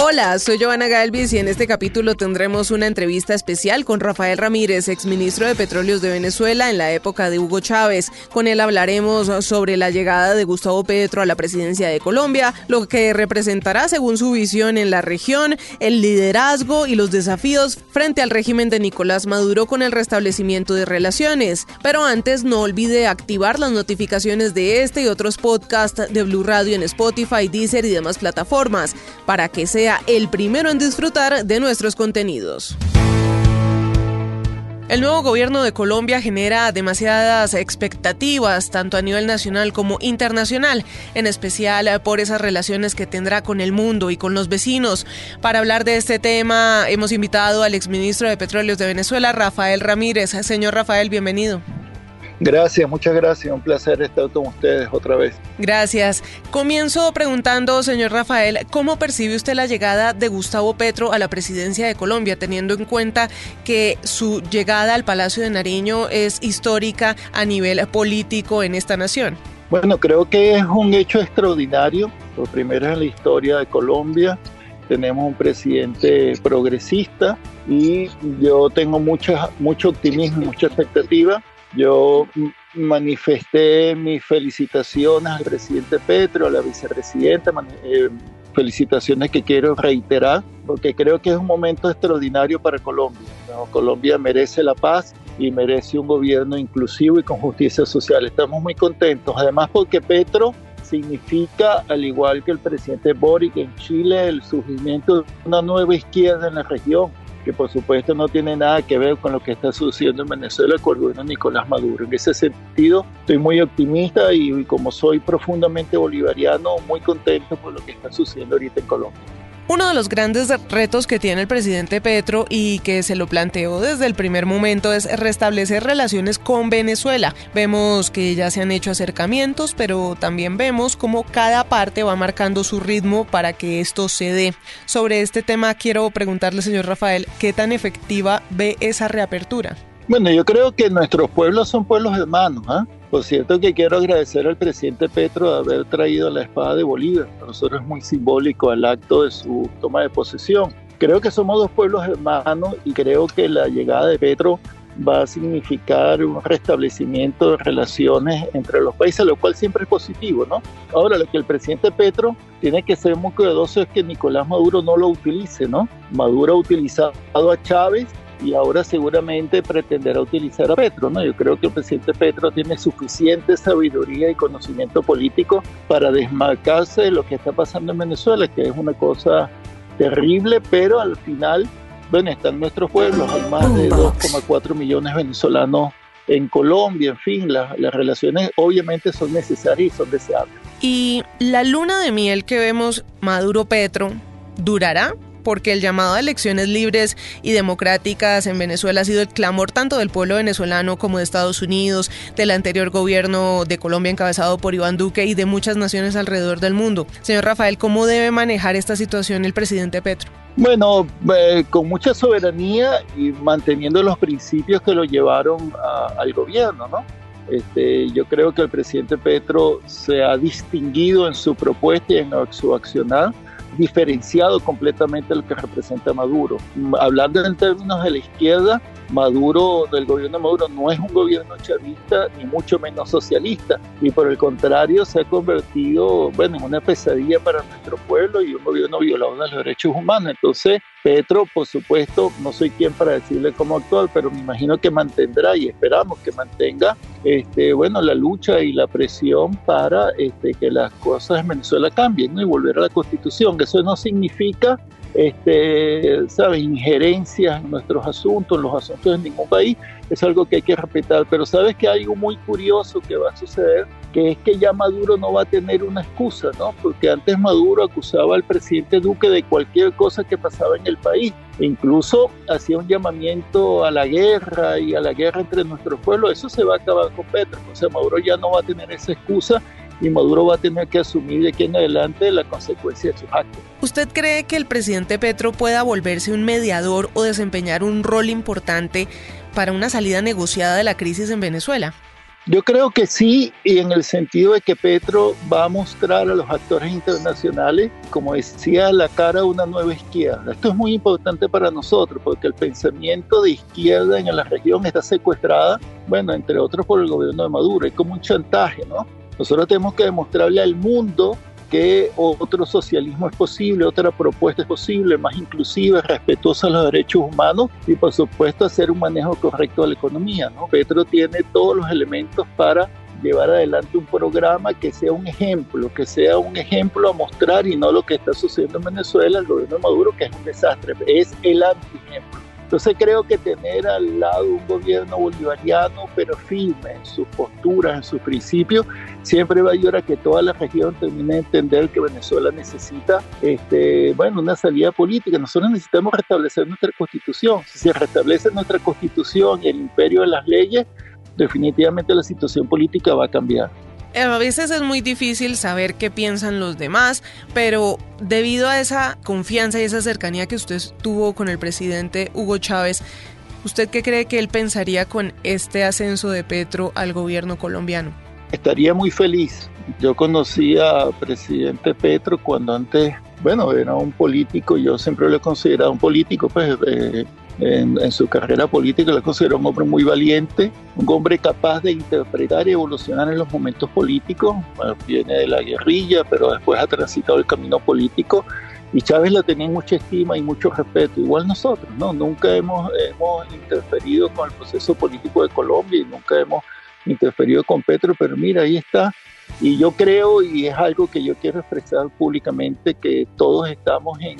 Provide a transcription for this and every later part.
Hola, soy Joana Galvis y en este capítulo tendremos una entrevista especial con Rafael Ramírez, exministro de Petróleos de Venezuela en la época de Hugo Chávez. Con él hablaremos sobre la llegada de Gustavo Petro a la presidencia de Colombia, lo que representará según su visión en la región, el liderazgo y los desafíos frente al régimen de Nicolás Maduro con el restablecimiento de relaciones. Pero antes no olvide activar las notificaciones de este y otros podcasts de Blue Radio en Spotify, Deezer y demás plataformas para que se el primero en disfrutar de nuestros contenidos. El nuevo gobierno de Colombia genera demasiadas expectativas, tanto a nivel nacional como internacional, en especial por esas relaciones que tendrá con el mundo y con los vecinos. Para hablar de este tema, hemos invitado al exministro de Petróleos de Venezuela, Rafael Ramírez. Señor Rafael, bienvenido. Gracias, muchas gracias. Un placer estar con ustedes otra vez. Gracias. Comienzo preguntando, señor Rafael, ¿cómo percibe usted la llegada de Gustavo Petro a la presidencia de Colombia, teniendo en cuenta que su llegada al Palacio de Nariño es histórica a nivel político en esta nación? Bueno, creo que es un hecho extraordinario. Por primera vez en la historia de Colombia tenemos un presidente progresista y yo tengo mucha, mucho optimismo, mucha expectativa yo manifesté mis felicitaciones al presidente Petro, a la vicepresidenta, eh, felicitaciones que quiero reiterar, porque creo que es un momento extraordinario para Colombia. Colombia merece la paz y merece un gobierno inclusivo y con justicia social. Estamos muy contentos, además porque Petro significa, al igual que el presidente Boric en Chile, el surgimiento de una nueva izquierda en la región que por supuesto no tiene nada que ver con lo que está sucediendo en Venezuela con el gobierno Nicolás Maduro. En ese sentido, estoy muy optimista y, como soy profundamente bolivariano, muy contento por lo que está sucediendo ahorita en Colombia. Uno de los grandes retos que tiene el presidente Petro y que se lo planteó desde el primer momento es restablecer relaciones con Venezuela. Vemos que ya se han hecho acercamientos, pero también vemos cómo cada parte va marcando su ritmo para que esto se dé. Sobre este tema quiero preguntarle, señor Rafael, ¿qué tan efectiva ve esa reapertura? Bueno, yo creo que nuestros pueblos son pueblos hermanos. ¿ah? Por cierto que quiero agradecer al presidente Petro de haber traído la espada de Bolívar. Para nosotros es muy simbólico el acto de su toma de posesión. Creo que somos dos pueblos hermanos y creo que la llegada de Petro va a significar un restablecimiento de relaciones entre los países, lo cual siempre es positivo, ¿no? Ahora, lo que el presidente Petro tiene que ser muy cuidadoso es que Nicolás Maduro no lo utilice, ¿no? Maduro ha utilizado a Chávez y ahora seguramente pretenderá utilizar a Petro. ¿no? Yo creo que el presidente Petro tiene suficiente sabiduría y conocimiento político para desmarcarse de lo que está pasando en Venezuela, que es una cosa terrible, pero al final, bueno, están nuestros pueblos, hay más de 2,4 millones de venezolanos en Colombia, en fin, las relaciones obviamente son necesarias y son deseables. ¿Y la luna de miel que vemos Maduro-Petro durará? Porque el llamado a elecciones libres y democráticas en Venezuela ha sido el clamor tanto del pueblo venezolano como de Estados Unidos, del anterior gobierno de Colombia encabezado por Iván Duque y de muchas naciones alrededor del mundo. Señor Rafael, ¿cómo debe manejar esta situación el presidente Petro? Bueno, eh, con mucha soberanía y manteniendo los principios que lo llevaron al gobierno, ¿no? Este, yo creo que el presidente Petro se ha distinguido en su propuesta y en su accionar diferenciado completamente de lo que representa Maduro. Hablando en términos de la izquierda, Maduro, del gobierno de Maduro, no es un gobierno chavista ni mucho menos socialista y por el contrario se ha convertido, bueno, en una pesadilla para nuestro pueblo y un gobierno violador de los derechos humanos. Entonces, Petro, por supuesto, no soy quien para decirle cómo actuar, pero me imagino que mantendrá y esperamos que mantenga, este, bueno, la lucha y la presión para este, que las cosas en Venezuela cambien y volver a la Constitución. Eso no significa este, ¿sabes? injerencias en nuestros asuntos, en los asuntos de ningún país, es algo que hay que respetar. Pero sabes que hay algo muy curioso que va a suceder, que es que ya Maduro no va a tener una excusa, ¿no? Porque antes Maduro acusaba al presidente Duque de cualquier cosa que pasaba en el país. E incluso hacía un llamamiento a la guerra y a la guerra entre nuestros pueblos. Eso se va a acabar con Petro. O sea, Maduro ya no va a tener esa excusa y Maduro va a tener que asumir de aquí en adelante la consecuencia de sus actos. ¿Usted cree que el presidente Petro pueda volverse un mediador o desempeñar un rol importante para una salida negociada de la crisis en Venezuela? Yo creo que sí, y en el sentido de que Petro va a mostrar a los actores internacionales, como decía, la cara de una nueva izquierda. Esto es muy importante para nosotros, porque el pensamiento de izquierda en la región está secuestrada, bueno, entre otros por el gobierno de Maduro. Es como un chantaje, ¿no? Nosotros tenemos que demostrarle al mundo que otro socialismo es posible, otra propuesta es posible, más inclusiva, respetuosa a los derechos humanos y por supuesto hacer un manejo correcto de la economía. ¿no? Petro tiene todos los elementos para llevar adelante un programa que sea un ejemplo, que sea un ejemplo a mostrar y no lo que está sucediendo en Venezuela, el gobierno de Maduro, que es un desastre, es el anti-ejemplo. Entonces creo que tener al lado un gobierno bolivariano, pero firme en sus posturas, en sus principios, siempre va a ayudar a que toda la región termine de entender que Venezuela necesita, este, bueno, una salida política. Nosotros necesitamos restablecer nuestra constitución. Si se restablece nuestra constitución y el imperio de las leyes, definitivamente la situación política va a cambiar. Eh, a veces es muy difícil saber qué piensan los demás, pero debido a esa confianza y esa cercanía que usted tuvo con el presidente Hugo Chávez, ¿usted qué cree que él pensaría con este ascenso de Petro al gobierno colombiano? Estaría muy feliz. Yo conocí al presidente Petro cuando antes, bueno, era un político, yo siempre lo he considerado un político, pues eh, en, su carrera política, lo considero un hombre muy valiente, un hombre capaz de interpretar y evolucionar en los momentos políticos. viene de la guerrilla, pero después ha transitado el camino político. Y Chávez la tenía mucha estima y mucho respeto, igual nosotros, ¿no? Nunca hemos, hemos interferido con el proceso político de Colombia y nunca hemos interferido con Petro, pero mira, ahí está. Y yo creo, y es algo que yo quiero expresar públicamente, que todos estamos en,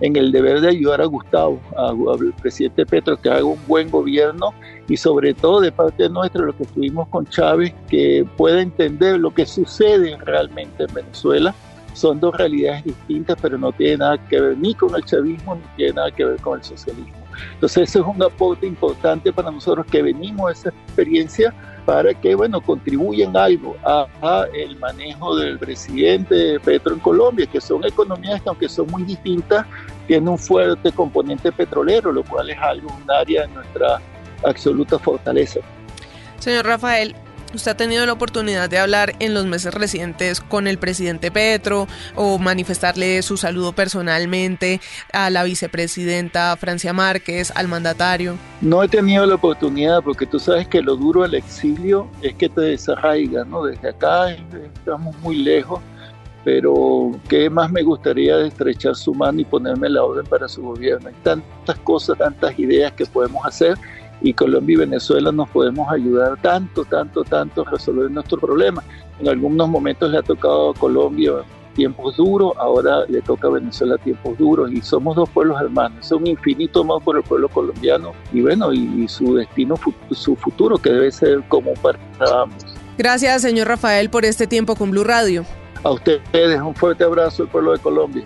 en el deber de ayudar a Gustavo, al presidente Petro, que haga un buen gobierno y sobre todo de parte nuestra, lo que estuvimos con Chávez, que pueda entender lo que sucede realmente en Venezuela. Son dos realidades distintas, pero no tiene nada que ver ni con el chavismo ni tiene nada que ver con el socialismo. Entonces, ese es un aporte importante para nosotros que venimos de esa experiencia para que, bueno, contribuyan algo a, el manejo del presidente Petro en Colombia, que son economías que aunque son muy distintas, tienen un fuerte componente petrolero, lo cual es algo, un área de nuestra absoluta fortaleza. Señor Rafael, ¿Usted ha tenido la oportunidad de hablar en los meses recientes con el presidente Petro o manifestarle su saludo personalmente a la vicepresidenta Francia Márquez, al mandatario? No he tenido la oportunidad porque tú sabes que lo duro del exilio es que te desarraiga, ¿no? Desde acá estamos muy lejos, pero ¿qué más me gustaría estrechar su mano y ponerme la orden para su gobierno? Hay tantas cosas, tantas ideas que podemos hacer y Colombia y Venezuela nos podemos ayudar tanto, tanto, tanto a resolver nuestros problemas. En algunos momentos le ha tocado a Colombia tiempos duros, ahora le toca a Venezuela tiempos duros y somos dos pueblos hermanos. Es un infinito más por el pueblo colombiano y bueno, y, su destino, su futuro que debe ser como para ambos. Gracias, señor Rafael, por este tiempo con Blue Radio. A ustedes un fuerte abrazo al pueblo de Colombia.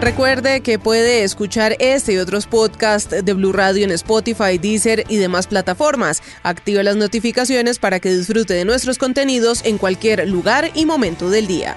Recuerde que puede escuchar este y otros podcasts de Blue Radio en Spotify, Deezer y demás plataformas. Active las notificaciones para que disfrute de nuestros contenidos en cualquier lugar y momento del día.